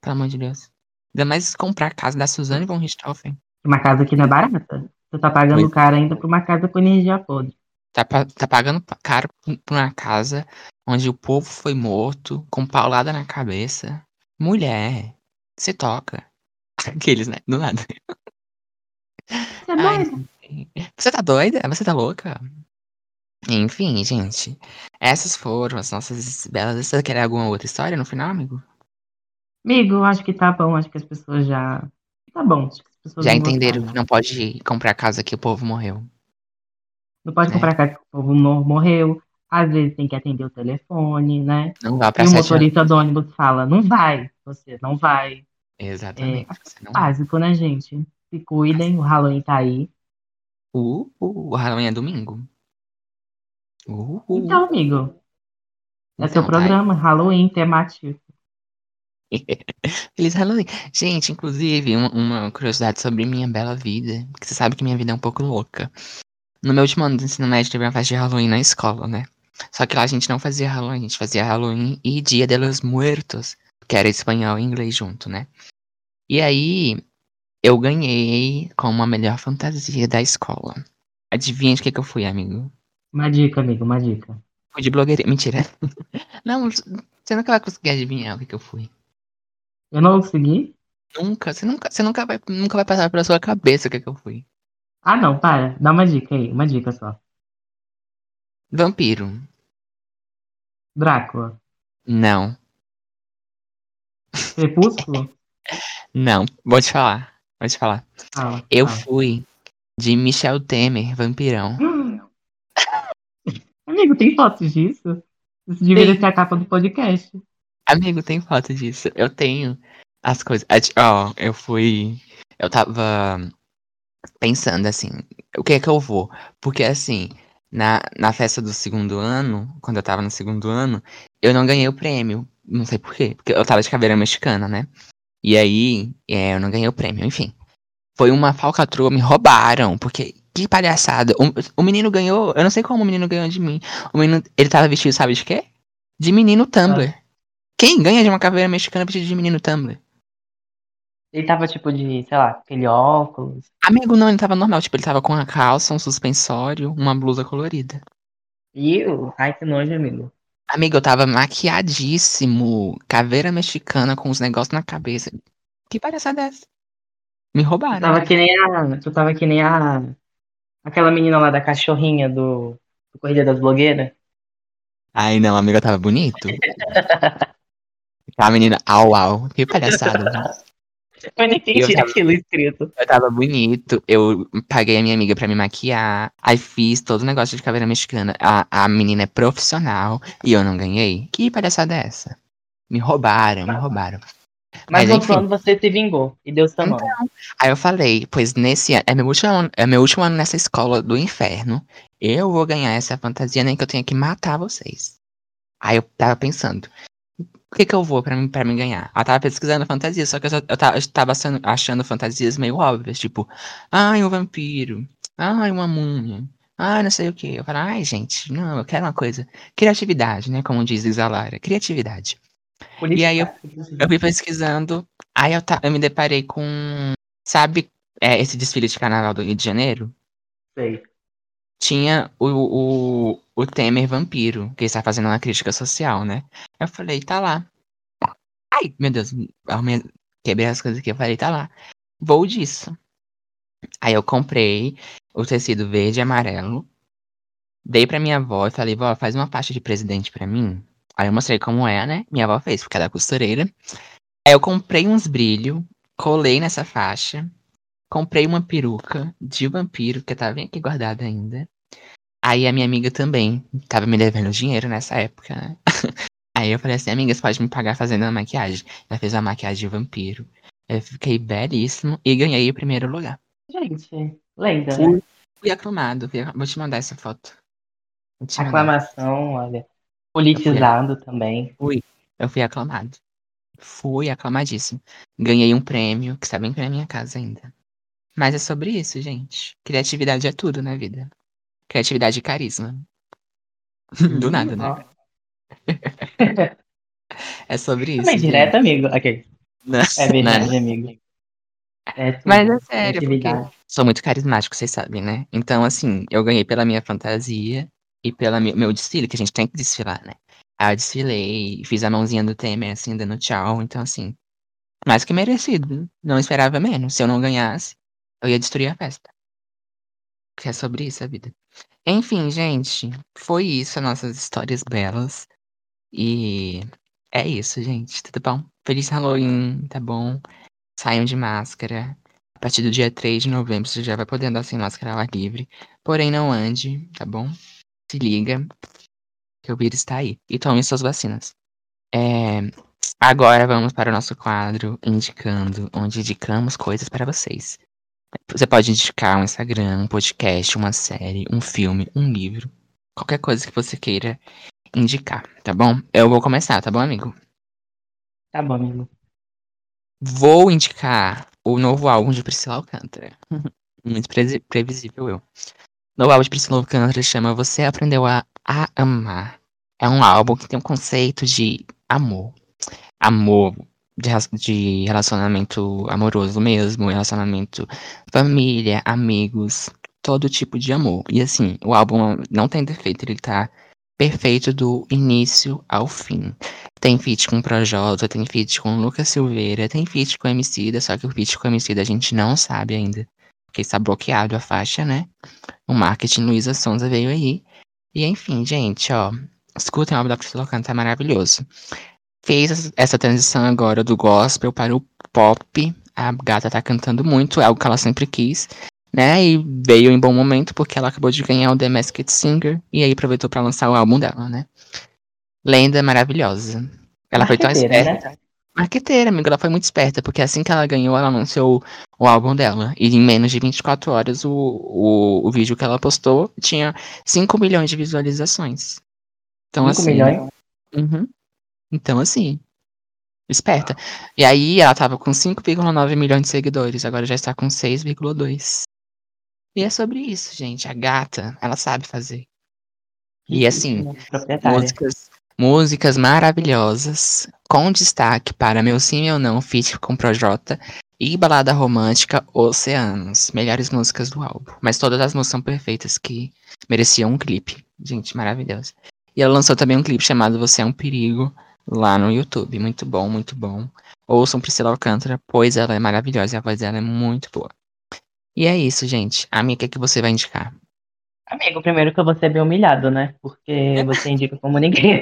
Pelo amor de Deus. Ainda mais comprar a casa da Suzane von Richthofen. Uma casa que não é barata. Você tá pagando Pois. caro ainda por uma casa com energia podre. Tá, tá pagando pa- caro por por uma casa onde o povo foi morto, com paulada na cabeça. Mulher, se toca. [LAUGHS] Aqueles, né? Do nada. Você é Ai, doido? enfim. Você tá doida? Você tá louca? Enfim, gente. Essas foram as nossas belas. Você quer alguma outra história no final, amigo? Amigo, acho que tá bom. Acho que as pessoas já. Tá bom. Acho que as pessoas Já vão entenderam gostar, que não pode comprar casa que o povo morreu. Não pode né? comprar casa que o povo morreu. Às vezes tem que atender o telefone, né? Não vá pra E o sete anos. motorista do ônibus fala, não vai, você não vai. Exatamente. Não... Básico, né, gente? Se cuidem, o Halloween tá aí. Uh, uh, o Halloween é domingo. Uh, uh. Então, amigo, é seu Então, tá aí. programa, Halloween temático. [LAUGHS] Feliz Halloween. Gente, inclusive, uma, uma curiosidade sobre minha bela vida. Porque você sabe que minha vida é um pouco louca. No meu último ano do ensino médio, teve uma festa de Halloween na escola, né? Só que lá a gente não fazia Halloween, a gente fazia Halloween e Dia de los Muertos, que era espanhol e inglês junto, né? E aí, eu ganhei como a melhor fantasia da escola. Adivinha de que, que eu fui, amigo? Uma dica, amigo, uma dica. Fui de blogueirinha. Mentira. [LAUGHS] Não, você nunca vai conseguir adivinhar o que, que eu fui. Eu não consegui? Nunca, você nunca, você nunca vai, nunca vai passar pela sua cabeça o que, que eu fui. Ah, não, para. Dá uma dica aí, uma dica só. Vampiro. Drácula. Não. Crepúsculo? [LAUGHS] Não. Vou te falar. Te falar. Fala, Eu fala. fui de Michel Temer, vampirão. Hum. [GASPS] Amigo, tem fotos disso? Isso deveria ser a capa do podcast. Amigo, tem foto disso. Eu tenho as coisas. Ah, Ó, eu fui. Eu tava pensando assim, o que é que eu vou? Porque assim, na, na festa do segundo ano, quando eu tava no segundo ano, eu não ganhei o prêmio. Não sei por quê. Porque eu tava de caveira mexicana, né? E aí, é, eu não ganhei o prêmio, enfim. Foi uma falcatrua, me roubaram, porque que palhaçada. O, o menino ganhou, eu não sei como o menino ganhou de mim. O menino, ele tava vestido, sabe de quê? De menino Tumblr. Quem ganha de uma caveira mexicana vestido de menino Tumblr? Ele tava tipo de, sei lá, aquele óculos. Amigo, não, ele tava normal, tipo, ele tava com uma calça, um suspensório, uma blusa colorida. Iu, ai que nojo, amigo. Amigo, eu tava maquiadíssimo, caveira mexicana com os negócios na cabeça. Que palhaçada é essa? Me Tu roubaram. tava que nem a. Tu tava que nem a. Aquela menina lá da cachorrinha do, do Corrida das Blogueiras. Ai, não, amigo, eu tava bonito. [LAUGHS] A menina, au, au. Que palhaçada. Eu nem entendi tava- aquilo escrito. Eu tava bonito, eu paguei a minha amiga pra me maquiar, aí fiz todo o negócio de caveira mexicana. A, a menina é profissional e eu não ganhei. Que palhaçada é essa? Me roubaram, me roubaram. Mas Mas, no enfim. ano você se vingou. E deu sua mão. Aí eu falei, pois nesse ano, é meu último ano, é meu último ano nessa escola do inferno. Eu vou ganhar essa fantasia, nem que eu tenha que matar vocês. Aí eu tava pensando, o que que eu vou pra mim, pra mim ganhar? Eu tava pesquisando fantasia, só que eu, só- eu tava, eu tava achando, achando fantasias meio óbvias, tipo, ai, um vampiro, ai, uma múmia, ai, não sei o que. Eu falei, ai, gente, não, eu quero uma coisa. Criatividade, né? Como diz Isalara, criatividade. E aí eu- Eu fui pesquisando, aí eu, ta- eu me deparei com Sabe é, esse desfile de carnaval do Rio de Janeiro? Sei. Tinha o, o, o Temer vampiro, que está fazendo uma crítica social, né? Eu falei, tá lá. Ai, meu Deus, arrumei, quebrei as coisas aqui. Eu falei, tá lá. Vou disso. Aí eu comprei o tecido verde e amarelo. Dei pra minha avó e falei, vó, faz uma faixa de presidente pra mim. Aí eu mostrei como é, né? Minha avó fez, porque ela é costureira. Aí eu comprei uns brilhos, colei nessa faixa. Comprei uma peruca de vampiro, que tava bem aqui guardada ainda. Aí a minha amiga também tava me devendo dinheiro nessa época, né? [LAUGHS] Aí eu falei assim, amiga, você pode me pagar fazendo a maquiagem. Ela fez a maquiagem de vampiro. Eu fiquei belíssimo e ganhei o primeiro lugar. Gente, lenda, fui, né? Fui aclamado. Vou te mandar essa foto. Aclamação, olha. Politizado fui, também. Fui. Eu fui aclamado. Fui aclamadíssimo. Ganhei um prêmio, que está bem pra minha casa ainda. Mas é sobre isso, gente. Criatividade é tudo na vida. Criatividade e carisma. [LAUGHS] Do nada, né? [LAUGHS] é sobre isso. Também direto, amigo. Ok. Não, é verdade, não. amigo. É Mas é sério, porque sou muito carismático, vocês sabem, né? Então, assim, eu ganhei pela minha fantasia e pelo meu desfile, que a gente tem que desfilar, né? Aí eu desfilei, fiz a mãozinha do Temer, assim, dando tchau. Então, assim, mais que merecido. Não esperava menos. Se eu não ganhasse, eu ia destruir a festa. Que é sobre isso a vida. Enfim, gente, foi isso, as nossas histórias belas. E é isso, gente. Tudo bom? Feliz Halloween, tá bom? Saiam de máscara. A partir do dia 3 de novembro você já vai poder andar sem máscara ar livre. Porém, não ande, tá bom? Se liga que o vírus está aí. E tome suas vacinas. É... Agora vamos para o nosso quadro indicando, onde indicamos coisas para vocês. Você pode indicar um Instagram, um podcast, uma série, um filme, um livro, qualquer coisa que você queira indicar, tá bom? Eu vou começar, tá bom, amigo? Tá bom, amigo. Vou indicar o novo álbum de Priscila Alcântara. [LAUGHS] Muito previsível eu. O novo álbum de Priscila Alcântara chama Você Aprendeu a, a Amar. É um álbum que tem um conceito de amor. Amor de, de relacionamento amoroso mesmo, relacionamento família, amigos, todo tipo de amor. E assim, o álbum não tem defeito, ele tá perfeito do início ao fim. Tem feat com o Projota, tem feat com o Lucas Silveira, tem feat com o Emicida, só que o feat com o Emicida a gente não sabe ainda, porque está bloqueado a faixa, né? O marketing Luísa Sonza veio aí. E enfim, gente, ó, escutem o álbum da Priscila Canto, é maravilhoso fez essa transição agora do gospel para o pop. A gata tá cantando muito, é algo que ela sempre quis, né? E veio em bom momento porque ela acabou de ganhar o The Masked Singer e aí aproveitou para lançar o álbum dela, né? Lenda maravilhosa. Ela foi tão esperta. Né? Marqueteira, amigo, ela foi muito esperta, porque assim que ela ganhou, ela anunciou o álbum dela. E em menos de 24 horas, o, o, o vídeo que ela postou tinha 5 milhões de visualizações. Então, 5 assim. milhões? Uhum. Então, assim, esperta. E aí ela tava com 5,9 milhões de seguidores, agora já está com 6,2. E é sobre isso, gente. A gata, ela sabe fazer. E assim, músicas, músicas maravilhosas, com destaque para Meu Sim Meu Não, feat com Projota e Balada Romântica Oceanos. Melhores músicas do álbum. Mas todas as músicas são perfeitas, que mereciam um clipe. Gente, maravilhosa. E ela lançou também um clipe chamado Você é um Perigo, lá no YouTube. Muito bom, muito bom. Ouçam Priscila Alcântara, pois ela é maravilhosa e a voz dela é muito boa. E é isso, gente. A minha, o que, é que você vai indicar? Amigo, primeiro que eu vou ser bem humilhado, né? Porque [LAUGHS] você indica como ninguém.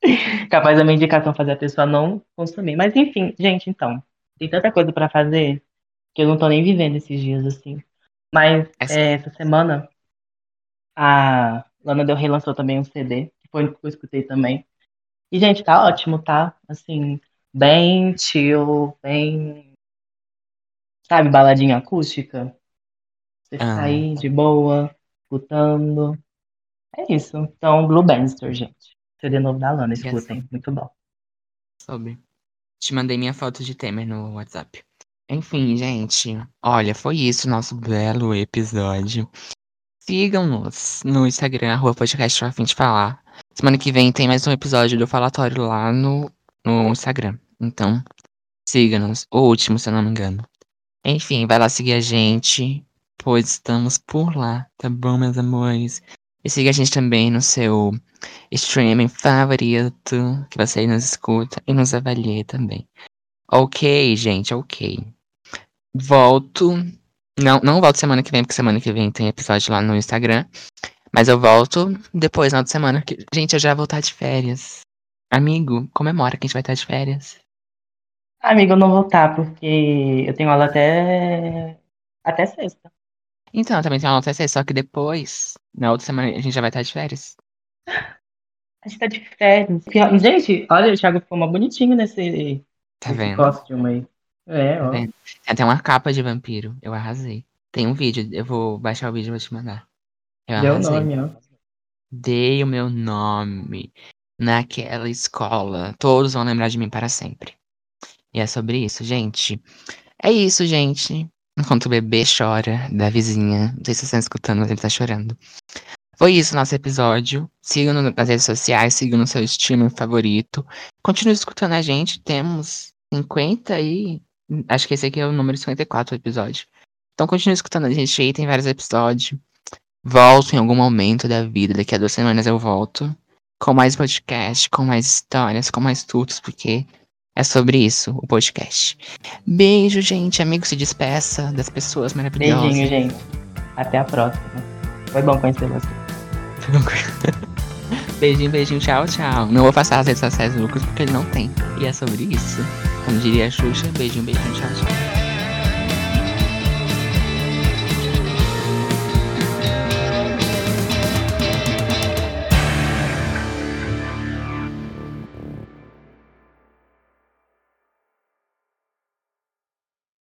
[LAUGHS] Capaz da minha indicação fazer a pessoa não consumir. Mas enfim, gente, então. Tem tanta coisa para fazer que eu não tô nem vivendo esses dias assim. Mas essa, é, essa semana a Lana Del Rey lançou também um CD, que foi o que eu escutei também. E, gente, tá ótimo, tá? Assim, bem chill, bem. Sabe, baladinha acústica? Você ah. sair de boa, escutando. É isso. Então, Blue Bannister, gente. CD novo da Lana, escutem. Yes. Muito bom. Soube. Te mandei minha foto de Temer no WhatsApp. Enfim, gente. Olha, foi isso nosso belo episódio. Sigam-nos no Instagram, arroba podcast a fim de falar. Semana que vem tem mais um episódio do Falatório lá no, no Instagram. Então, Siga-nos. O último, se eu não me engano. Enfim, vai lá seguir a gente, pois estamos por lá, tá bom, meus amores? E siga a gente também no seu streaming favorito, que você nos escuta e nos avalie também. Ok, gente, ok. Volto. Não, não volto semana que vem, porque semana que vem tem episódio lá no Instagram. Mas eu volto depois, na outra semana. Que... Gente, eu já vou estar de férias. Amigo, comemora que a gente vai estar de férias. Amigo, eu não vou estar, porque eu tenho aula até. até sexta. Então, eu também tenho aula até sexta, só que depois, na outra semana, a gente já vai estar de férias. A gente tá de férias. Gente, olha, o Thiago ficou uma bonitinho nesse, Tá vendo? costume aí. É, ó. Tem até uma capa de vampiro. Eu arrasei. Tem um vídeo, eu vou baixar o vídeo e vou te mandar. Eu Deu arrasei. nome, ó. Dei o meu nome naquela escola. Todos vão lembrar de mim para sempre. E é sobre isso, gente. É isso, gente. Enquanto o bebê chora da vizinha. Não sei se vocês estão escutando, mas ele tá chorando. Foi isso nosso episódio. Sigam nas redes sociais, sigam no seu streaming favorito. Continue escutando a gente. Temos 50 e. Acho que esse aqui é o número 54 do episódio. Então continue escutando a gente aí, tem vários episódios. Volto em algum momento da vida. Daqui a duas semanas eu volto. Com mais podcast, com mais histórias, com mais tudo, porque é sobre isso o podcast. Beijo, gente. Amigo, se despeça das pessoas maravilhosas. Beijinho, gente. Até a próxima. Foi bom conhecer você. [LAUGHS] beijinho, beijinho, tchau, tchau. Não vou passar as redes sociais do Lucas porque ele não tem. E é sobre isso. Como diria a Xuxa, beijinho, beijinho, tchau, tchau.